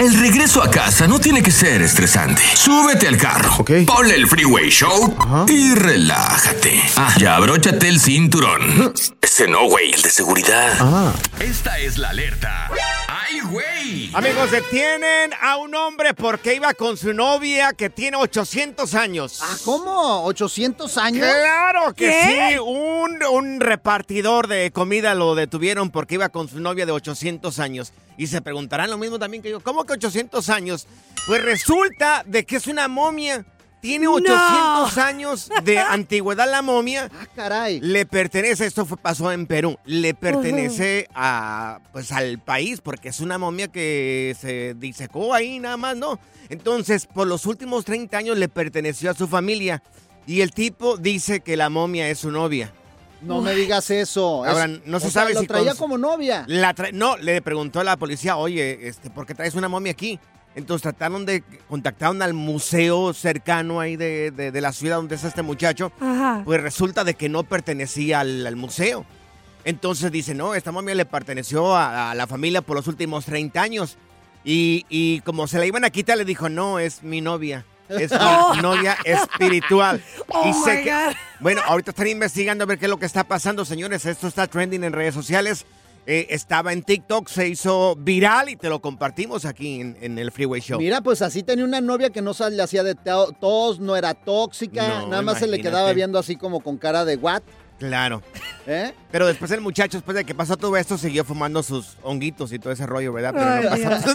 El regreso a casa no tiene que ser estresante. Súbete al carro. Ponle el Freeway Show y relájate. Ah, ya abróchate el cinturón. Ese no, güey, el de seguridad. Esta es la alerta. ¡Ay, güey! Amigos, detienen a un hombre porque iba con su novia que tiene 800 años. Ah, ¿cómo? ¿800 años? Claro que ¿Qué? sí, un, un repartidor de comida lo detuvieron porque iba con su novia de 800 años. Y se preguntarán lo mismo también que yo, ¿cómo que 800 años? Pues resulta de que es una momia. Tiene 800 años de antigüedad la momia. Ah, caray. Le pertenece, esto fue, pasó en Perú, le pertenece a, pues, al país porque es una momia que se disecó ahí nada más, ¿no? Entonces, por los últimos 30 años le perteneció a su familia y el tipo dice que la momia es su novia. No me digas eso. Ahora, Es- no se o sea, sabe lo si traía cons- como novia. La tra- no, le preguntó a la policía, oye, este, ¿por qué traes una momia aquí? Entonces trataron de contactaron al museo cercano ahí de, de- de la ciudad donde está este muchacho. Ajá. Pues resulta de que no pertenecía al, al museo. Entonces dice, no, esta momia le perteneció a, a la familia por los últimos 30 años. Y, y como se la iban a quitar, le dijo, no, es mi novia. Es mi novia espiritual. Oh y sé my que- God. bueno, ahorita están investigando a ver qué es lo que está pasando, señores. Esto está trending en redes sociales. Eh, estaba en TikTok, se hizo viral y te lo compartimos aquí en, en el Freeway Show. Mira, pues así tenía una novia que no se le hacía de to- tos, no era tóxica, No, nada más se le quedaba viendo así como con cara de what, Claro. ¿eh? Pero después el muchacho, después de que pasó todo esto, siguió fumando sus honguitos y todo ese rollo, ¿verdad? Pero no pasó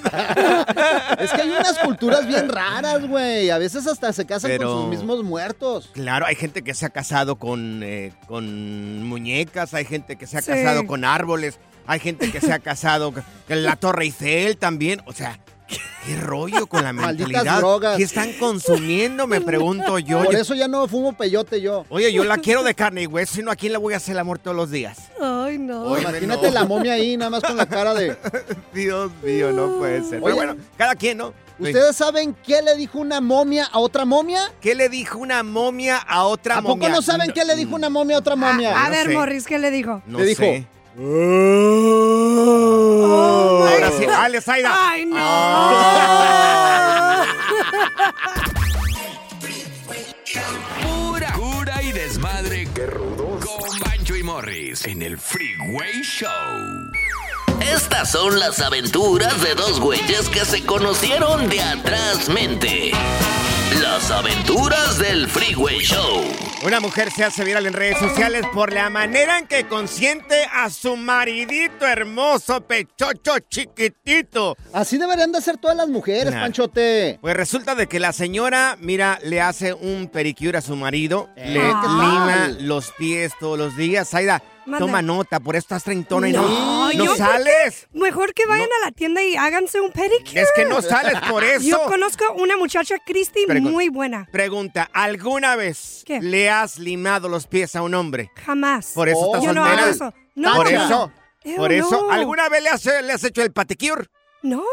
Es que hay unas culturas bien raras, güey. A veces hasta se casan Pero- con sus mismos muertos. Claro, hay gente que se ha casado con, eh, con muñecas, hay gente que se ha Sí. casado con árboles, hay gente que se ha casado con con la Torre Eiffel también. O sea, ¿qué rollo con la mentalidad? drogas. ¿Qué están consumiendo? Me pregunto yo. Por eso ya no fumo peyote yo. Oye, yo la quiero de carne y hueso, sino a quién le voy a hacer el amor todos los días. Ay, no. Oye, Imagínate no. la momia ahí, nada más con la cara de. Dios mío, no puede ser. Pero bueno, cada quien, ¿no? ¿Ustedes saben qué le dijo una momia a otra momia? ¿Qué le dijo una momia a otra ¿A poco momia? no saben qué le dijo una momia a otra momia? A ver, Morris, ¿qué le dijo? No Le dijo, sé. Ahora sí, dale, Zaida. Ay, no. Pura cura y desmadre. desmadre. ¡Qué rudos! Con Bancho y Morris en el Freeway Show. Estas son las aventuras de dos güeyes que se conocieron de atrás mente. Las aventuras del Freeway Show. Una mujer se hace viral en redes sociales por la manera en que consiente a su maridito hermoso, pechocho chiquitito. Así deberían de ser todas las mujeres, Nah. Panchote. Pues resulta de que la señora, mira, le hace un pedicure a su marido, Eh, le lima los pies todos los días. Aida, toma nota, por eso estás treintona y no, No, no sales. Mejor que vayan a la tienda y háganse un pedicure. Es que no sales por eso. Yo conozco una muchacha, Christy, muy buena. Pregunta, ¿alguna vez ¿Qué? le has limado los pies a un hombre? Jamás. Por eso estás Yo no soltera. hago eso. No. Por eso, Ew, por eso. no. ¿Alguna vez le has, le has hecho el paticure? No.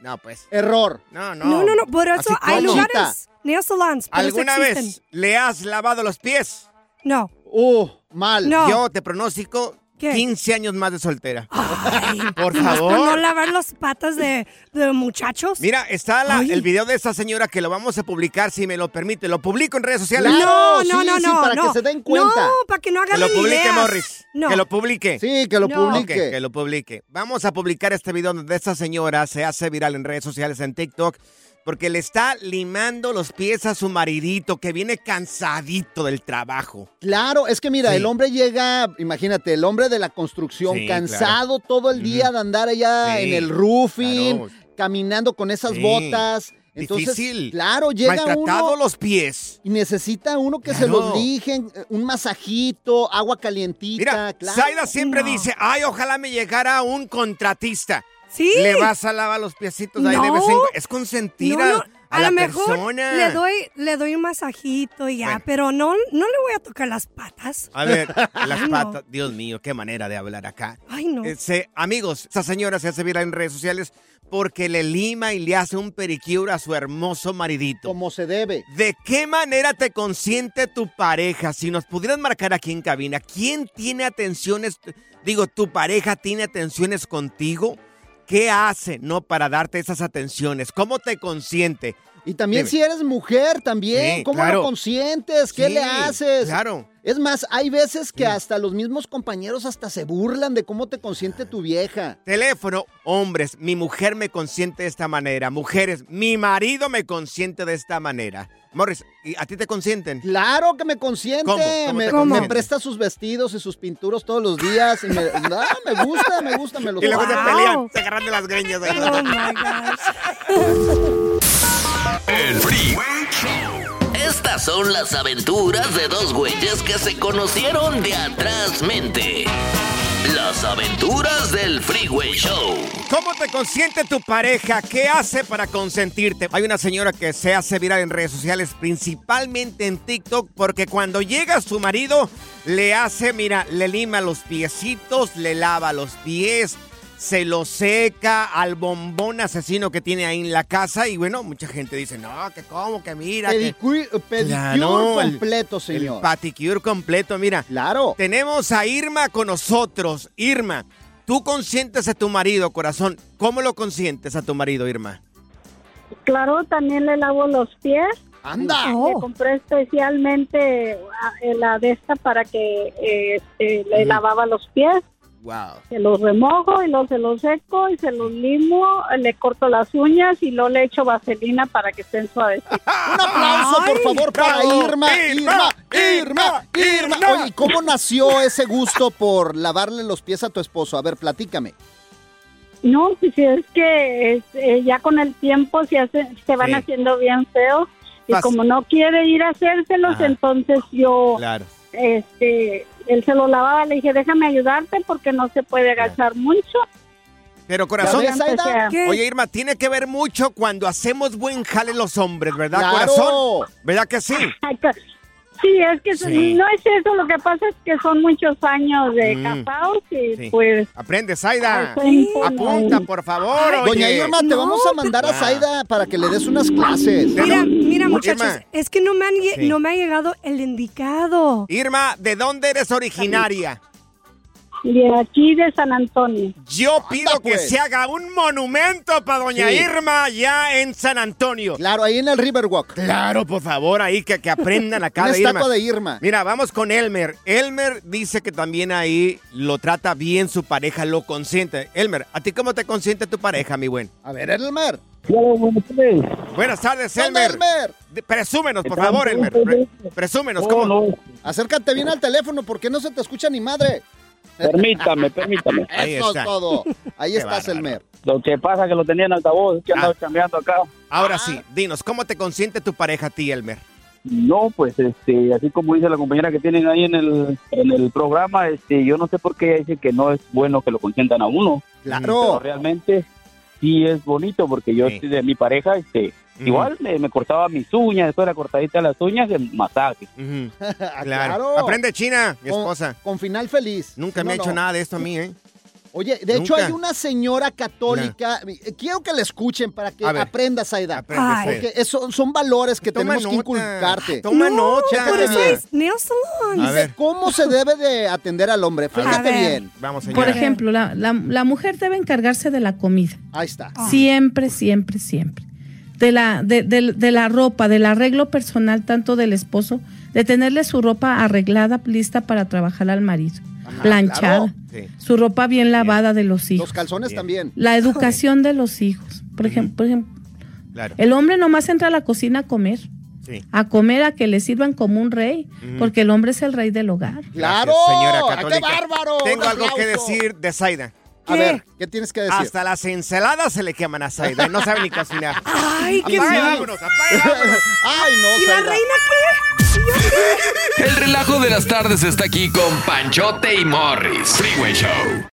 No, pues. Error. No, no. No, no, no. Por eso Así hay como. lugares. Nail salons. eso ¿Alguna existen. vez le has lavado los pies? No. Uh, mal. No. Yo te pronostico ¿Qué? 15 años más de soltera. Por favor. por no lavar las patas de, de muchachos. Mira, está la- el video de esa señora que lo vamos a publicar, si me lo permite. Lo publico en redes sociales. Claro, no, no, sí, no, sí, no. para no. que se den cuenta. No, para que no Que hagan lo publique, ideas. Morris. No. Que lo publique. Sí, que lo No. Publique. que lo publique. Vamos a publicar este video donde esta señora se hace viral en redes sociales, en TikTok, porque le está limando los pies a su maridito que viene cansadito del trabajo. Claro, es que mira, Sí. el hombre llega, imagínate, el hombre de la construcción, Sí, cansado todo el día de andar allá Sí, en el roofing, claro. caminando con esas botas. Entonces, Difícil. claro, llega Maltratado uno los pies. y necesita uno que se los lijen, eh, un masajito, agua calientita. Mira, claro. Zaida siempre No. dice, ay, ojalá me llegara un contratista. Sí. Le vas a lavar los piecitos ahí de No. vez en cuando. Es consentir No, a, no, a a la lo mejor persona. le doy, le doy un masajito y ya, Bueno. pero no, no le voy a tocar las patas. A ver, las Ay, patas. Dios mío, qué manera de hablar acá. Ay, no. Ese- amigos, esa señora se hace viral en redes sociales porque le lima y le hace un pedicure a su hermoso maridito. Como se debe. ¿De qué manera te consiente tu pareja? Si nos pudieras marcar aquí en cabina, ¿quién tiene atenciones? Digo, ¿tu pareja tiene atenciones contigo? ¿Qué hace, no, para darte esas atenciones? ¿Cómo te consiente? Y también si eres mujer, también, Sí, ¿cómo claro. lo consientes? ¿Qué Sí, le haces? Claro. Es más, hay veces que hasta los mismos compañeros hasta se burlan de cómo te consiente tu vieja. Teléfono, hombres, mi mujer me consiente de esta manera. Mujeres, mi marido me consiente de esta manera. Morris, ¿y ¿a ti te consienten? Claro que me consiente. ¿Cómo? ¿Cómo me, presta sus vestidos y sus pinturos todos los días. Y me, ah, me gusta, me gusta, me los Y luego se Wow. pelean, se agarran de las greñas. ahí. Oh my gosh. El Freeway Show. Son las aventuras de dos güeyes que se conocieron de atrás mente. Las aventuras del Freeway Show. ¿Cómo te consiente tu pareja? ¿Qué hace para consentirte? Hay una señora que se hace viral en redes sociales, principalmente en TikTok, porque cuando llega su marido, le hace, mira, le lima los piecitos, le lava los pies, se lo seca al bombón asesino que tiene ahí en la casa. Y bueno, mucha gente dice, no, que cómo, que mira. que-". Pedicure, pedicure Claro, el- completo, El señor. paticure completo, mira. Claro. Tenemos a Irma con nosotros. Irma, tú consientes a tu marido, corazón. ¿Cómo lo consientes a tu marido, Irma? Claro, también le lavo los pies. Anda. Le Oh. compré especialmente ah, la de esta para que eh, este, le lavaba los pies. Wow. Se los remojo y luego se los seco y se los limo, le corto las uñas y luego le echo vaselina para que estén suaves. Un aplauso, por favor, para. Irma, Irma, Irma, Irma. Irma. Oye, ¿y cómo nació ese gusto por lavarle los pies a tu esposo? A ver, platícame. No, pues sí, es que es, eh, ya con el tiempo se, hace, se van Sí. haciendo bien feos y como no quiere ir a hacérselos, Ajá. entonces yo Claro. Este, él se lo lavaba, le dije, déjame ayudarte porque no se puede agachar mucho. Pero corazón, oye Irma, tiene que ver mucho cuando hacemos buen jale los hombres, ¿verdad, Claro. corazón? ¿Verdad que sí? Sí, es que Sí. no es eso, lo que pasa es que son muchos años de Mm. casados y Sí. pues... Aprende, Zaida. Apunta, por favor. Doña. Irma, te No, vamos a mandar a pero- Zaida para que le des unas clases. Mira, mira, muchachos, Irma. es que no me, han Sí. no me ha llegado el indicado. Irma, ¿de dónde eres originaria? De aquí de San Antonio. Yo pido que pues. se haga un monumento para Doña Sí. Irma ya en San Antonio. Claro, ahí en el Riverwalk. Claro, por favor, ahí que, que aprendan acá Una de Irma. de Irma. Mira, vamos con Elmer. Elmer dice que también ahí lo trata bien su pareja, lo consiente. Elmer, ¿a ti cómo te consiente tu pareja, mi buen? A ver, Elmer. Buenas tardes, ¿Qué onda, Elmer. Presúmenos, por favor, Elmer. Pre- presúmenos, ¿cómo? Acércate bien al teléfono porque no se te escucha ni madre. Permítame, permítame. Ahí Eso está. es todo. Ahí Qué estás, bárbaro. Elmer. Lo que pasa es que lo tenía en altavoz, es que andaba Ah. cambiando acá. Ahora sí, dinos, ¿cómo te consiente tu pareja a ti, Elmer? No, pues este, así como dice la compañera que tienen ahí en el, en el programa, este, yo no sé por qué ella dice que no es bueno que lo consientan a uno. Pero Claro. realmente sí es bonito porque yo Sí. estoy de mi pareja, este, Igual me, me cortaba mis uñas, después de la cortadita de las uñas, el masaje. Claro. Claro. Aprende China, mi Con- esposa. Con final feliz. Nunca me No, ha hecho nada de esto a mí, ¿eh? Oye, de hecho hay una señora católica, eh, quiero que la escuchen para que A ver. aprendas, Ay. Saida. Porque eso son valores que Toma tenemos que inculcarte. Toma no, nota. por eso es nail salon. A ver. ¿Cómo se debe de atender al hombre? Fíjate ver. bien. Vamos, señora. Por ejemplo, la, la- la mujer debe encargarse de la comida. Ahí está. Siempre, siempre, siempre. De la, de, de- de la ropa, del arreglo personal tanto del esposo, de tenerle su ropa arreglada, lista para trabajar al marido, planchada, claro. Sí. su ropa bien lavada de los Los hijos, calzones Bien. también. la educación de los hijos. Por ejemplo, por ejemplo, Claro. el hombre nomás entra a la cocina a comer, Sí. a comer, a que le sirvan como un rey, porque el hombre es el rey del hogar. ¡Claro! Gracias, señora ¡Ah, católica. ¡Qué bárbaro! Tengo algo que decir de Zaida. A ¿Qué? ver, ¿qué tienes que decir? Hasta las ensaladas se le queman a Zaida y no sabe ni cocinar. Ay, qué feo. vámonos, apague, vámonos. Ay, no, ¿Y la reina qué? El relajo de las tardes está aquí con Panchote y Morris. Freeway Show.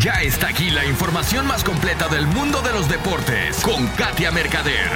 Ya está aquí la información más completa del mundo de los deportes con Katia Mercader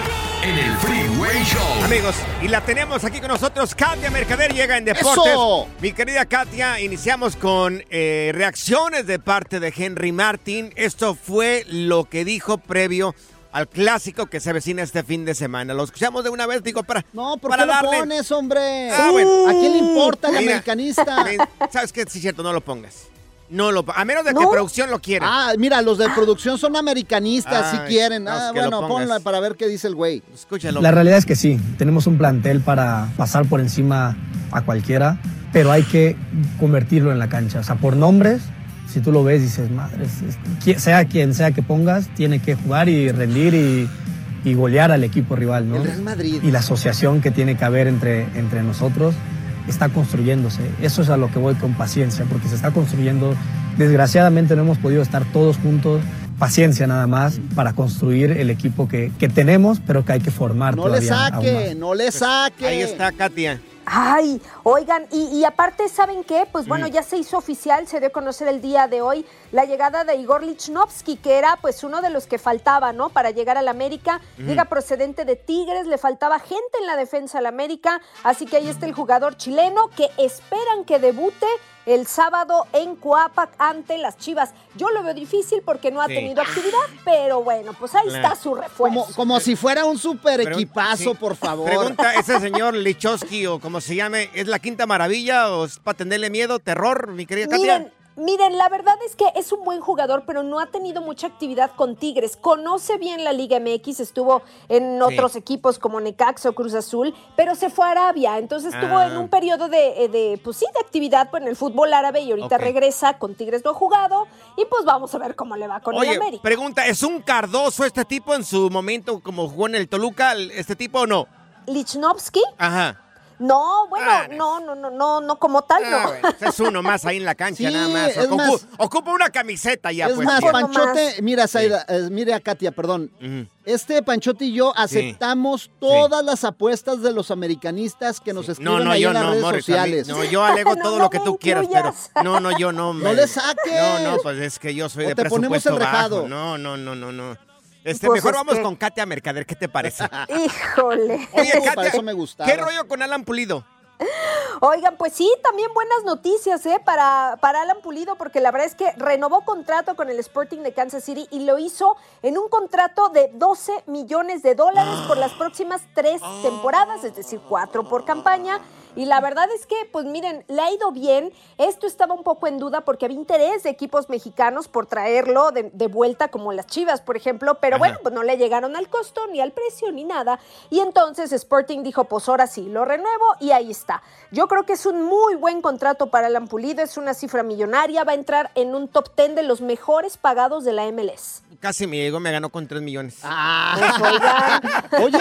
en el Freeway Show. Amigos, y la tenemos aquí con nosotros. Katia Mercader llega en Deportes. ¡Eso! Mi querida Katia, iniciamos con eh, reacciones de parte de Henry Martin. Esto fue lo que dijo previo al clásico que se avecina este fin de semana. Lo escuchamos de una vez, digo, para. No, ¿por para qué lo darle- pones, hombre? Ah, bueno. ¿A quién le importa el Mira, americanista? ¿Sabes qué? Sí, es cierto, no lo pongas. No lo A menos de que producción lo quiera. Ah, mira, los de producción son americanistas, si quieren. no, Ah, bueno, ponla para ver qué dice el güey. Escúchalo. La realidad es que sí, tenemos un plantel para pasar por encima a cualquiera, pero hay que convertirlo en la cancha. O sea, por nombres, si tú lo ves, dices, madre, sea quien sea que pongas, tiene que jugar y rendir y, y golear al equipo rival, ¿no? El Real Madrid. Y la asociación que tiene que haber entre, entre nosotros está construyéndose. Eso es a lo que voy con paciencia, porque se está construyendo. Desgraciadamente no hemos podido estar todos juntos. Paciencia nada más para construir el equipo que, que tenemos, pero que hay que formar No le todavía aún más. saque, no le saque. Ahí está Katia. Ay, oigan, y, y aparte, ¿saben qué? Pues bueno, ya se hizo oficial, se dio a conocer el día de hoy la llegada de Igor Lichnowsky, que era pues uno de los que faltaba, ¿no? Para llegar al América. Llega procedente de Tigres, le faltaba gente en la defensa al América, así que ahí está el jugador chileno que esperan que debute el sábado en Coapac ante las Chivas. Yo lo veo difícil porque no ha Sí. tenido actividad, pero bueno, pues ahí está su refuerzo. Como, como si fuera un super Pero- equipazo, sí. por favor. Pregunta, ¿ese señor Lichowski o como se llame, es la quinta maravilla o es para tenerle miedo, terror, mi querida Katia? Miren, la verdad es que es un buen jugador, pero no ha tenido mucha actividad con Tigres. Conoce bien la Liga MX, estuvo en otros equipos como Necaxa o Cruz Azul, pero se fue a Arabia. Entonces estuvo Ah. en un periodo de, eh, de, pues sí, de actividad pues, en el fútbol árabe y ahorita regresa. Con Tigres no ha jugado y pues vamos a ver cómo le va con el Oye, América. pregunta, ¿es un Cardoso este tipo en su momento como jugó en el Toluca, este tipo o no? Lichnowsky, Ajá. No, bueno, no, no, no, no, no como tal, no. Ah, bueno, es uno más ahí en la cancha, Sí, nada más. es Ocu- más- Ocupa una camiseta ya, es pues. más. Panchote, mira, eh, mire a Katia, perdón. Este Panchote y yo aceptamos todas las apuestas de los americanistas que nos escriben No, no, ahí yo en las no, redes Morris, mí- sociales. no, yo alego todo lo que tú quieras, pero no, no, yo no. No le saques. No, no, pues es que yo soy O de te ponemos presupuesto el rejado. bajo. No, no, no, no, no. Este, Pues mejor es vamos que- con Katia Mercader, ¿qué te parece? Híjole. Oye, Para Katia, eso me gustaba. ¿qué rollo con Alan Pulido? Oigan, pues sí, también buenas noticias ¿eh? para, para Alan Pulido, porque la verdad es que renovó contrato con el Sporting de Kansas City y lo hizo en un contrato de 12 millones de dólares por las próximas tres temporadas, es decir, cuatro por campaña. Y la verdad es que, pues miren, le ha ido bien. Esto estaba un poco en duda porque había interés de equipos mexicanos por traerlo de, de vuelta, como las Chivas, por ejemplo, pero bueno, pues no le llegaron al costo, ni al precio, ni nada. Y entonces Sporting dijo, pues ahora sí, lo renuevo y ahí está. Yo creo que es un muy buen contrato para Alan Pulido, es una cifra millonaria, va a entrar en un top 10 de los mejores pagados de la MLS. Casi me llegó, me ganó con 3 millones. Oye,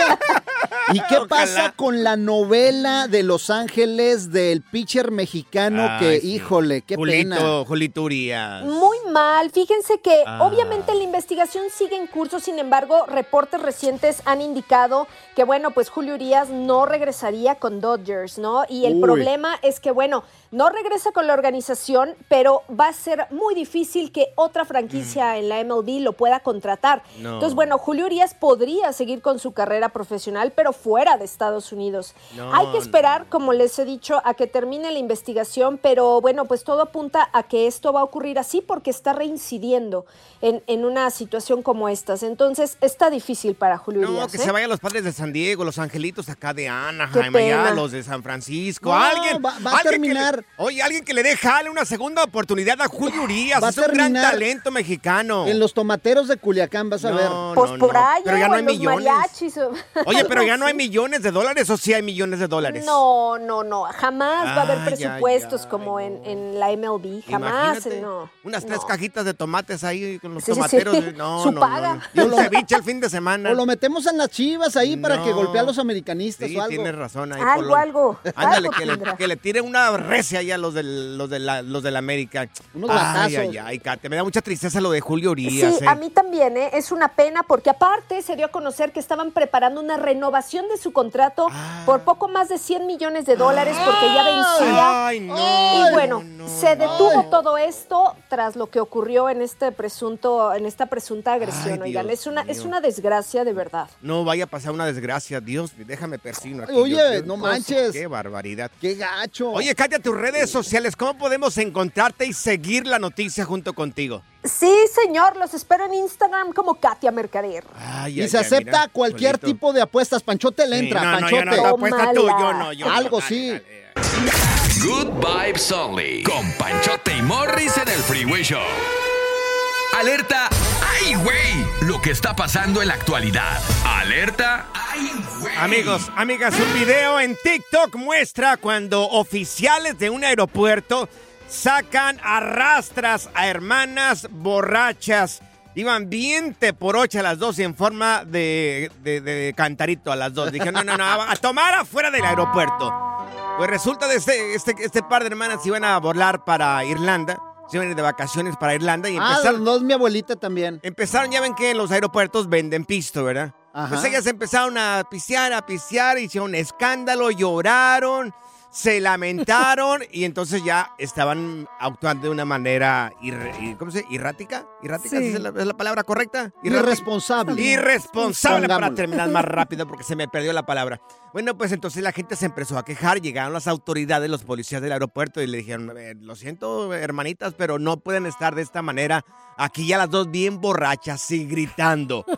¿y qué pasa con la novela de Los Ángeles del pitcher mexicano que, Ay, sí. híjole, qué Julito, pena? Julito Urias. Muy mal. Fíjense que Ah. obviamente la investigación sigue en curso, sin embargo, reportes recientes han indicado que, bueno, pues Julio Urias no regresaría con Dodgers, ¿no? Y el Uy. problema es que, bueno, no regresa con la organización, pero va a ser muy difícil que otra franquicia en la MLB lo pueda contratar. No. Entonces, bueno, Julio Urias podría seguir con su carrera profesional, pero fuera de Estados Unidos. No, Hay que esperar, como les he dicho, a que termine la investigación, pero bueno, pues todo apunta a que esto va a ocurrir así porque está reincidiendo en, en una situación como estas. Entonces, está difícil para Julio No, Urias. que ¿eh? se vayan los padres de San Diego, los angelitos acá de Anaheim, allá, los de San Francisco. No, alguien va- va a terminar. Oye, alguien que le dé jale una segunda oportunidad a Julio Urias. Va a es un gran talento mexicano. En los tomateros de Culiacán, vas a No, ver. Pues no, por no, ahí, pero ya no hay en los millones. mariachis o- Oye, pero ya no hay millones de dólares o sí hay millones de dólares. No, no, no. Jamás va a haber ay, presupuestos como en, en la MLB. Jamás, Imagínate, no. Unas tres No. cajitas de tomates ahí con los Sí, sí, tomateros. sí. No, Su no, paga. no. Y un ceviche el fin de semana. O lo metemos en las chivas ahí para que No. golpee a los americanistas Sí, o algo. tienes razón ahí. Algo, algo, Ándale, que le, tendrá. que le tire una recia ahí a los del, los de la, los del América. Unos ay, batazos. ay, ay, Katia, me da mucha tristeza lo de Julio Sí, Urias. eh. a mí también, ¿eh? es una pena porque aparte se dio a conocer que estaban preparando una renovación de su contrato por poco más de 100 millones de dólares porque ya vencía. Ay, no. y bueno, se detuvo todo esto tras lo que ocurrió en este presunto, en esta presunta agresión. Ay, Oigan, Dios es una, es una desgracia de verdad. No vaya a pasar una desgracia. Dios, déjame persino aquí. Oye, no manches. Qué barbaridad. ¡Qué gacho! Oye, Katia, tus redes sociales, ¿cómo podemos encontrarte y seguir la noticia junto contigo? Sí, señor, los espero en Instagram como Katia Mercader. Ay, y ay, se ay, acepta mira, cualquier solito. tipo de apuestas. Panchote le Sí, entra, no, Panchote. yo no, no, apuesta tú, yo no, yo no. Algo Dale, sí. Good Vibes Only. Con Panchote y Morris en el Freeway Show. Alerta. ¡Ay, güey! Lo que está pasando en la actualidad. Alerta. ¡Ay, güey! Amigos, amigas, un video en TikTok muestra cuando oficiales de un aeropuerto sacan arrastras a hermanas borrachas. Iban bien por ocho a las dos en forma de, de- de cantarito a las dos. Dijeron, no, no, no, a tomar afuera del aeropuerto. Pues resulta de este, este, este par de hermanas iban a volar para Irlanda. Se iban de vacaciones para Irlanda y Ah, empezaron... no es mi abuelita también. Empezaron, ya ven que en los aeropuertos venden pisto, ¿verdad? Ajá. Pues ellas empezaron a pistear, a pistear, hicieron escándalo, lloraron, se lamentaron y entonces ya estaban actuando de una manera y- ¿cómo se dice? ¿Irrática? ¿Irrática Sí. ¿Es, la, es la palabra correcta? Irresponsable. Irresponsable para terminar más rápido porque se me perdió la palabra. Bueno, pues entonces la gente se empezó a quejar, llegaron las autoridades, los policías del aeropuerto y le dijeron, "A ver, lo siento hermanitas, pero no pueden estar de esta manera aquí ya las dos bien borrachas y gritando.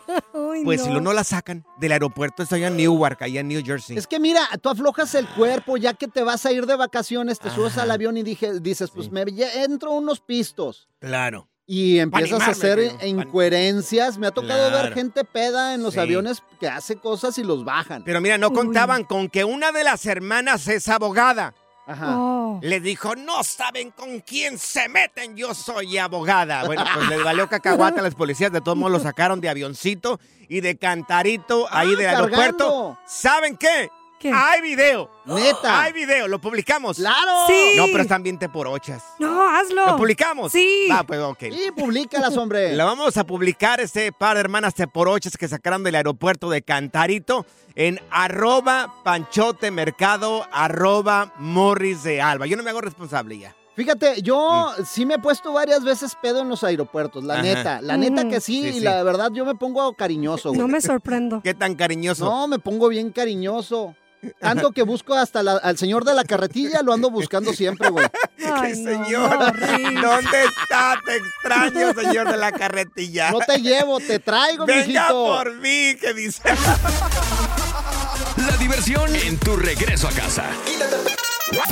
Pues no. si lo no la sacan del aeropuerto, estoy en Newark, allá en New Jersey. Es que mira, tú aflojas el cuerpo, ya que te vas a ir de vacaciones, te subes al avión y dije, dices, pues me entro unos pistos. Claro. Y empiezas a hacer creo, incoherencias. Me ha tocado ver gente peda en los Sí. aviones que hace cosas y los bajan. Pero mira, no contaban con que una de las hermanas es abogada. Ajá. Le dijo, no saben con quién se meten, yo soy abogada. Bueno, pues les valió cacahuata a los policías, de todos modos lo sacaron de avioncito y de cantarito ahí Ah, del aeropuerto. ¿Saben qué? Hay video. Neta. Hay video, lo publicamos. ¡Claro! Sí. No, pero están bien te por ochas. No, hazlo. ¿Lo publicamos? Sí. Ah, pues ok. Sí, públicalas, hombre. La vamos a publicar este par de hermanas teporochas que sacaron del aeropuerto de Cantarito en arroba panchote mercado arroba morris de alba. Yo no me hago responsable ya. Fíjate, yo sí me he puesto varias veces pedo en los aeropuertos, la Ajá. neta. La neta que sí, Sí, y sí. la verdad yo me pongo cariñoso, güey. No me sorprendo. ¿Qué tan cariñoso? No, me pongo bien cariñoso. Tanto que busco hasta la- al señor de la carretilla, lo ando buscando siempre, güey. ¡Qué señor! ¿Dónde está? Te extraño, señor de la carretilla. No te llevo, te traigo, Venga mijito. por mí, que dice. La diversión en tu regreso a casa.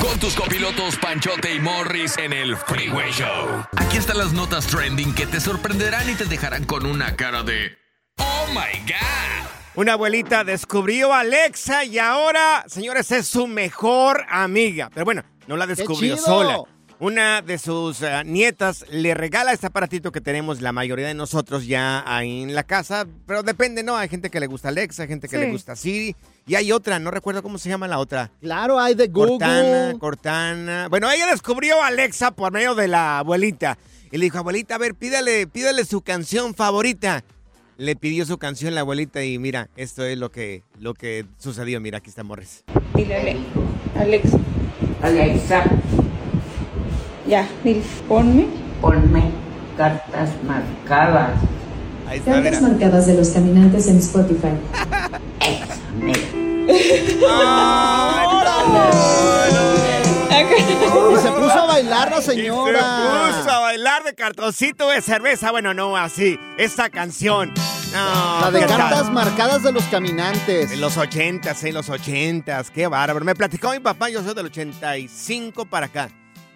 Con tus copilotos Panchote y Morris en el Freeway Show. Aquí están las notas trending que te sorprenderán y te dejarán con una cara de ¡Oh my God! Una abuelita descubrió a Alexa y ahora, señores, es su mejor amiga. Pero bueno, no la descubrió sola. Una de sus eh, nietas le regala este aparatito que tenemos la mayoría de nosotros ya ahí en la casa. Pero depende, ¿no? Hay gente que le gusta Alexa, hay gente que Sí. le gusta Siri. Y hay otra, no recuerdo cómo se llama la otra. Claro, hay de Google. Cortana, Cortana. Bueno, ella descubrió a Alexa por medio de la abuelita. Y le dijo, abuelita, a ver, pídale, pídale su canción favorita. Le pidió su canción la abuelita y mira, esto es lo que, lo que sucedió. Mira, aquí está Morris. Dile, Alexa. Alexa. Ya, dile, ponme. Ponme cartas marcadas. Ahí Cartas marcadas de los caminantes en Spotify. Y se puso a bailar la Se señora. puso a bailar de cartoncito de cerveza. Bueno, no así. Esta canción. No, La de cartas marcadas de los caminantes. En los ochentas, en los ochentas, qué bárbaro. Me platicó mi papá, yo soy del 85 para acá.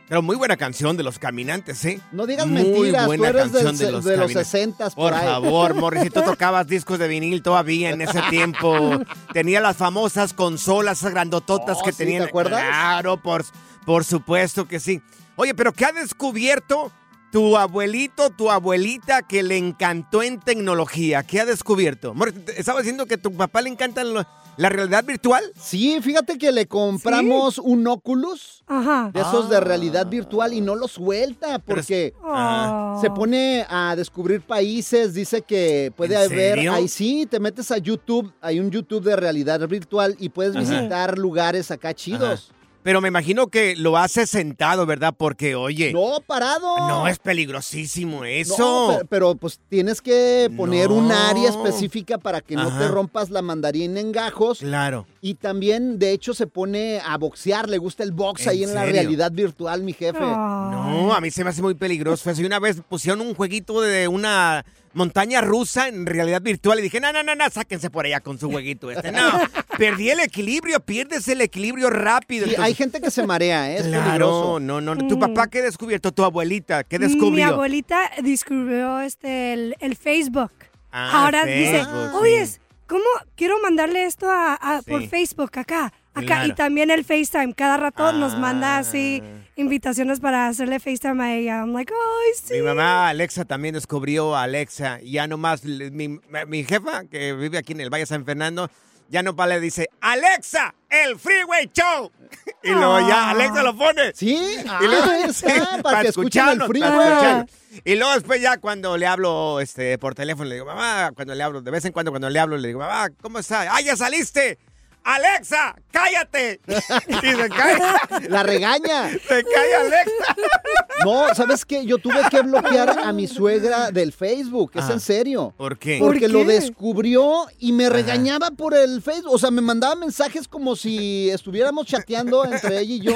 Pero muy buena canción de los caminantes, ¿eh? No digas Muy mentiras, tú buena eres canción de los de los caminantes. 60s por Por ahí. favor, Morris, si tú tocabas discos de vinil todavía en ese tiempo. Tenía las famosas consolas grandototas Oh, que sí, tenían. ¿te acuerdas? Claro, por, por supuesto que sí. Oye, pero ¿qué ha descubierto tu abuelito, tu abuelita que le encantó en tecnología? ¿Qué ha descubierto? Morris, estaba diciendo que a tu papá le encanta lo- la realidad virtual. Sí, fíjate que le compramos un Oculus de esos Ah. de realidad virtual y no lo suelta porque Ah. se pone a descubrir países, dice que puede ¿En haber, serio? ahí sí, te metes a YouTube, hay un YouTube de realidad virtual y puedes Ajá. visitar lugares acá chidos. Pero me imagino que lo hace sentado, ¿verdad? Porque, oye. No, parado. No, es peligrosísimo eso. No, pero, pero, pues tienes que poner un área específica para que no te rompas la mandarina en gajos. Claro. Y también, de hecho, se pone a boxear, le gusta el box ¿En ahí en la realidad virtual, mi jefe. No, a mí se me hace muy peligroso eso. Y una vez pusieron un jueguito de una montaña rusa en realidad virtual y dije, no, no, no, no, sáquense por allá con su jueguito este. No, perdí el equilibrio, pierdes el equilibrio rápido. Sí, Entonces- hay gente que se marea, ¿eh? es Claro, peligroso. no, no, no. ¿Tu Mm. papá qué descubierto? ¿Tu abuelita qué Mi descubrió? abuelita descubrió este el, el Facebook. Ah, Ahora dice, oye, sí. ¿cómo quiero mandarle esto a, a- por. Facebook acá? Acá Claro. y también el FaceTime. Cada rato nos manda Ah. así invitaciones para hacerle FaceTime a ella. I'm like, ay, sí. Mi mamá Alexa también descubrió a Alexa. Ya nomás, mi, mi jefa, que vive aquí en el Valle San Fernando, ya nomás le dice, Alexa, el Freeway Show. Y luego ya Alexa lo pone. Sí, Y luego- ah, está, para que escuchen el freeway. para. Y luego después ya cuando le hablo este, por teléfono, le digo, mamá, cuando le hablo, de vez en cuando cuando le hablo, le digo, mamá, ¿cómo estás? ¡Ah, ya saliste! Alexa, cállate. Y se cae. La regaña. Se cae Alexa. No, ¿sabes qué? Yo tuve que bloquear a mi suegra del Facebook, es Ah. en serio. ¿Por qué? Porque ¿Por lo descubrió y me regañaba por el Facebook. O sea, me mandaba mensajes como si estuviéramos chateando entre ella y yo.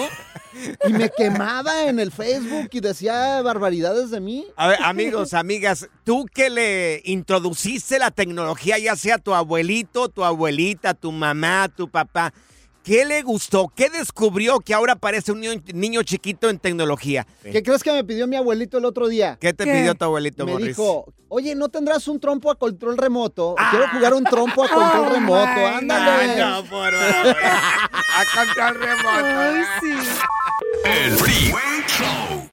Y me quemaba en el Facebook y decía barbaridades de mí. A ver, amigos, amigas, tú que le introduciste la tecnología, ya sea tu abuelito, tu abuelita, tu mamá, tu papá, ¿qué le gustó? ¿Qué descubrió que ahora parece un niño, niño chiquito en tecnología? ¿Qué crees que me pidió mi abuelito el otro día? ¿Qué te pidió tu abuelito, Me Morris? dijo, oye, ¿no tendrás un trompo a control remoto? Quiero jugar un trompo a control remoto. Ándale. Ah, no, por favor. A control remoto. El Freeway Show.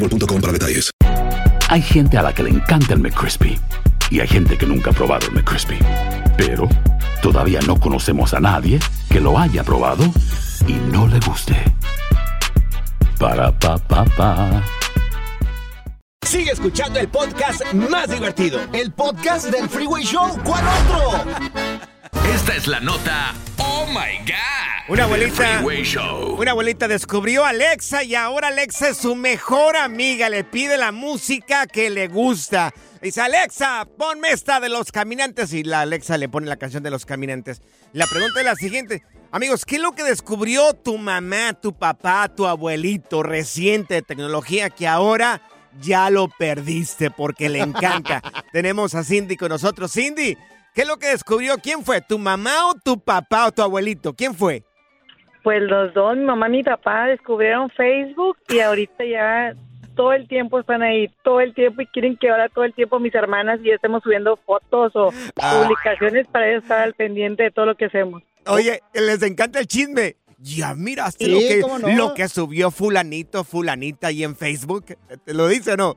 boostmobile.com. Hay gente a la que le encanta el McCrispy y hay gente que nunca ha probado el McCrispy. Pero todavía no conocemos a nadie que lo haya probado y no le guste. Para pa pa pa. Sigue escuchando el podcast más divertido. El podcast del Freeway Show. ¿Cuál otro? Esta es la nota. Oh my God. Una abuelita, una abuelita descubrió a Alexa y ahora Alexa es su mejor amiga. Le pide la música que le gusta. Dice, Alexa, ponme esta de los caminantes. Y la Alexa le pone la canción de los caminantes. La pregunta es la siguiente. Amigos, ¿qué es lo que descubrió tu mamá, tu papá, tu abuelito reciente de tecnología que ahora ya lo perdiste porque le encanta? Tenemos a Cindy con nosotros. Cindy, ¿qué es lo que descubrió? ¿Quién fue? ¿Tu mamá o tu papá o tu abuelito? ¿Quién fue? Pues los dos, mi mamá y mi papá, descubrieron Facebook y ahorita ya todo el tiempo están ahí, todo el tiempo y quieren que ahora todo el tiempo mis hermanas y yo estemos subiendo fotos o Ah. publicaciones para ellos estar al pendiente de todo lo que hacemos. Oye, les encanta el chisme. Ya miraste Sí, lo, que, lo que subió fulanito, fulanita ahí en Facebook. ¿Te lo dice o no?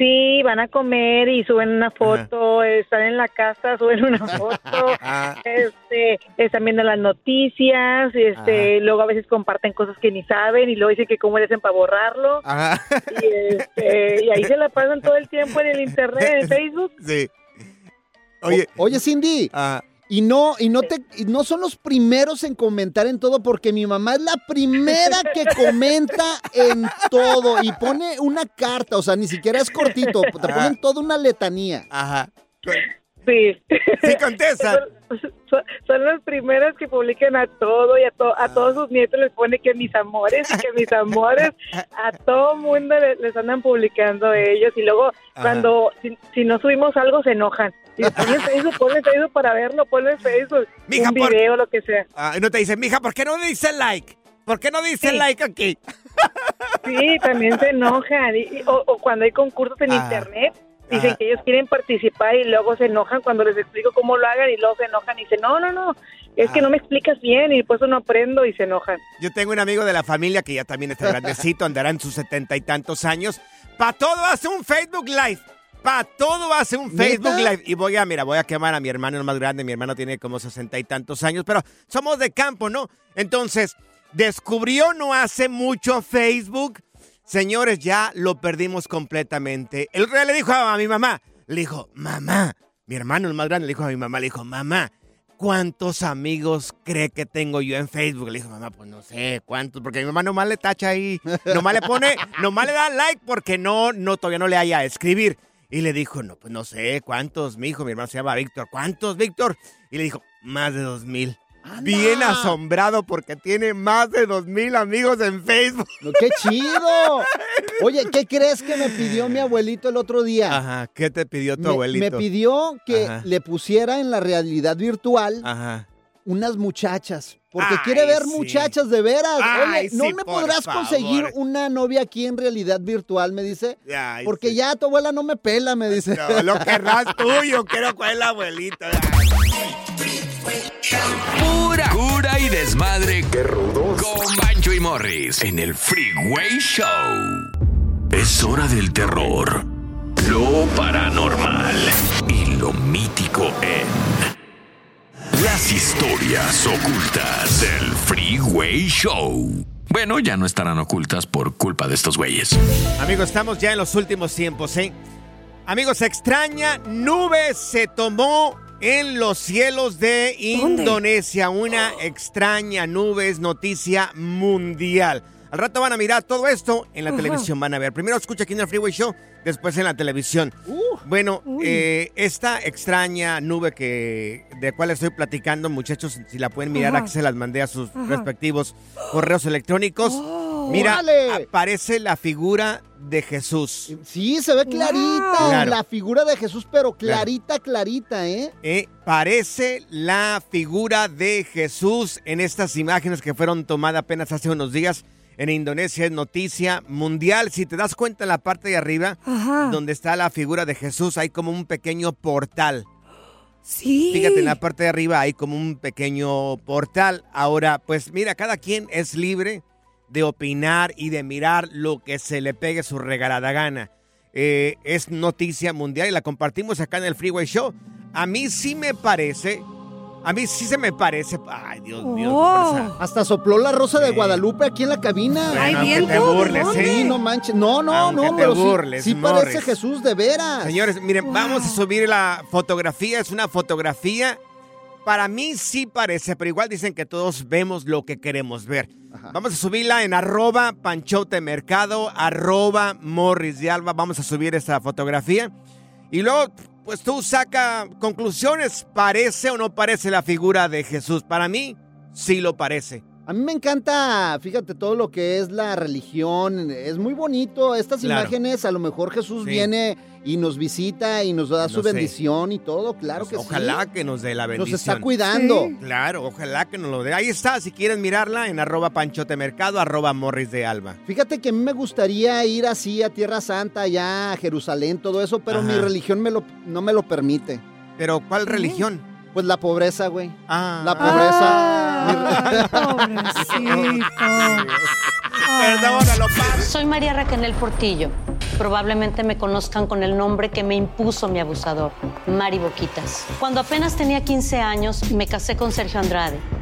Sí, van a comer y suben una foto, están en la casa, suben una foto, este, están viendo las noticias, este, luego a veces comparten cosas que ni saben y luego dicen que cómo le hacen para borrarlo. Ajá. Y, este, y ahí se la pasan todo el tiempo en el internet, en Facebook. Sí. Oye, oye Cindy. Ah. Y no, y no te, y no son los primeros en comentar en todo, porque mi mamá es la primera que comenta en todo y pone una carta, o sea, ni siquiera es cortito, te ponen toda una letanía. Ajá. Sí. Sí, contesta. Son, son- son los primeros que publican a todo y a, to- a todos sus nietos les pone que mis amores y que mis amores a todo mundo le- les, andan publicando ellos y luego Ajá. cuando si, si no subimos algo se enojan. Y ponle en Facebook, ponle en Facebook para verlo, ponle en Facebook, Mija, un por- video, lo que sea. Ah, y no te dice, mija, ¿por qué no dice like? ¿Por qué no dice Sí. like aquí? Sí, también se enojan. Y, o, o cuando hay concursos en Ah. internet, dicen Ajá. que ellos quieren participar y luego se enojan cuando les explico cómo lo hagan y luego se enojan y dicen, no, no, no, es que Ah. no me explicas bien y por eso no aprendo y se enojan. Yo tengo un amigo de la familia que ya también está grandecito, andará en sus setenta y tantos años. Pa' todo hace un Facebook Live. Pa' todo hace un ¿Neta? Facebook Live. Y voy a, mira, voy a quemar a mi hermano el más grande. Mi hermano tiene como sesenta y tantos años, pero somos de campo, ¿no? Entonces, descubrió no hace mucho Facebook. Señores, ya lo perdimos completamente. El rey le dijo a mi mamá, le dijo, mamá, mi hermano el más grande le dijo a mi mamá, le dijo, mamá, ¿cuántos amigos cree que tengo yo en Facebook? Le dijo, mamá, pues no sé cuántos, porque mi mamá nomás le tacha ahí, nomás le pone, nomás le da like porque no, no, todavía no le haya a escribir. Y le dijo, no, pues no sé cuántos, mi hijo, mi hermano se llama Víctor, ¿cuántos, Víctor? Y le dijo, más de dos mil. bien asombrado porque tiene más de dos mil amigos en Facebook. No, ¡Qué chido! Oye, ¿qué crees que me pidió mi abuelito el otro día? Ajá, ¿qué te pidió tu me, abuelito? me pidió que Ajá. le pusiera en la realidad virtual Ajá. Unas muchachas. Porque Ay, quiere ver sí. muchachas de veras. Ay, Oye, ¿no sí, me podrás favor. conseguir una novia aquí en realidad virtual? Me dice. Ay, Porque ya tu abuela no me pela, me dice. No, lo querrás tú, yo quiero con el abuelito. Pura cura y desmadre. ¡Qué rudos! Con Bancho y Morris en el Freeway Show. Es hora del terror, lo paranormal y lo mítico en las historias ocultas del Freeway Show. Bueno, ya no estarán ocultas por culpa de estos güeyes. Amigos, estamos ya en los últimos tiempos, ¿eh? Amigos, extraña nube se tomó en los cielos de Indonesia. Una extraña nube es noticia mundial. Al rato van a mirar todo esto en la televisión, van a ver. Primero escucha aquí en el Freeway Show, después en la televisión. bueno, eh, esta extraña nube que de cual estoy platicando, muchachos, si la pueden mirar, aquí se las mandé a sus respectivos correos electrónicos. Mira, ¡Órale! aparece la figura de Jesús. Sí, se ve clarita Claro. la figura de Jesús, pero clarita, clarita, ¿eh? Eh, parece la figura de Jesús en estas imágenes que fueron tomadas apenas hace unos días en Indonesia. Es noticia mundial. Si te das cuenta en la parte de arriba, donde está la figura de Jesús, hay como un pequeño portal. Sí. Fíjate, en la parte de arriba hay como un pequeño portal. Ahora, pues mira, cada quien es libre de opinar y de mirar lo que se le pegue su regalada gana. Eh, es noticia mundial y la compartimos acá en el Freeway Show. A mí sí me parece, a mí sí se me parece. Ay, Dios mío. Oh. Hasta sopló la rosa de Guadalupe aquí en la cabina. Bueno, Ay, aunque te burles, ¿de dónde? Sí, no manches. No, no, Aunque no, te pero sí- burles, sí, parece Morris. Jesús de veras. Señores, miren, vamos a subir la fotografía. Es una fotografía. Para mí sí parece, pero igual dicen que todos vemos lo que queremos ver. Vamos a subirla en arroba panchote mercado, arroba morris de alba. Vamos a subir esta fotografía. Y luego, pues tú saca conclusiones. ¿Parece o no parece la figura de Jesús? Para mí, sí lo parece. A mí me encanta, fíjate, todo lo que es la religión. Es muy bonito. Estas Claro. imágenes, a lo mejor Jesús Sí. viene y nos visita y nos da su sé. bendición y todo. Claro que sí. Ojalá que nos dé la Nos bendición. está cuidando. Sí. Claro, ojalá que nos lo dé. Ahí está, si quieren mirarla, en arroba panchote mercado, arroba morris de alba. Fíjate que a mí me gustaría ir así a Tierra Santa, allá a Jerusalén, todo eso, pero Ajá. mi religión me lo, no me lo permite. ¿Pero cuál religión? Pues la pobreza, güey. Ah. La pobreza. Perdónalo, Soy María Raquel Portillo. Probablemente me conozcan con el nombre que me impuso mi abusador, Mari Boquitas. Cuando apenas tenía 15 años, me casé con Sergio Andrade,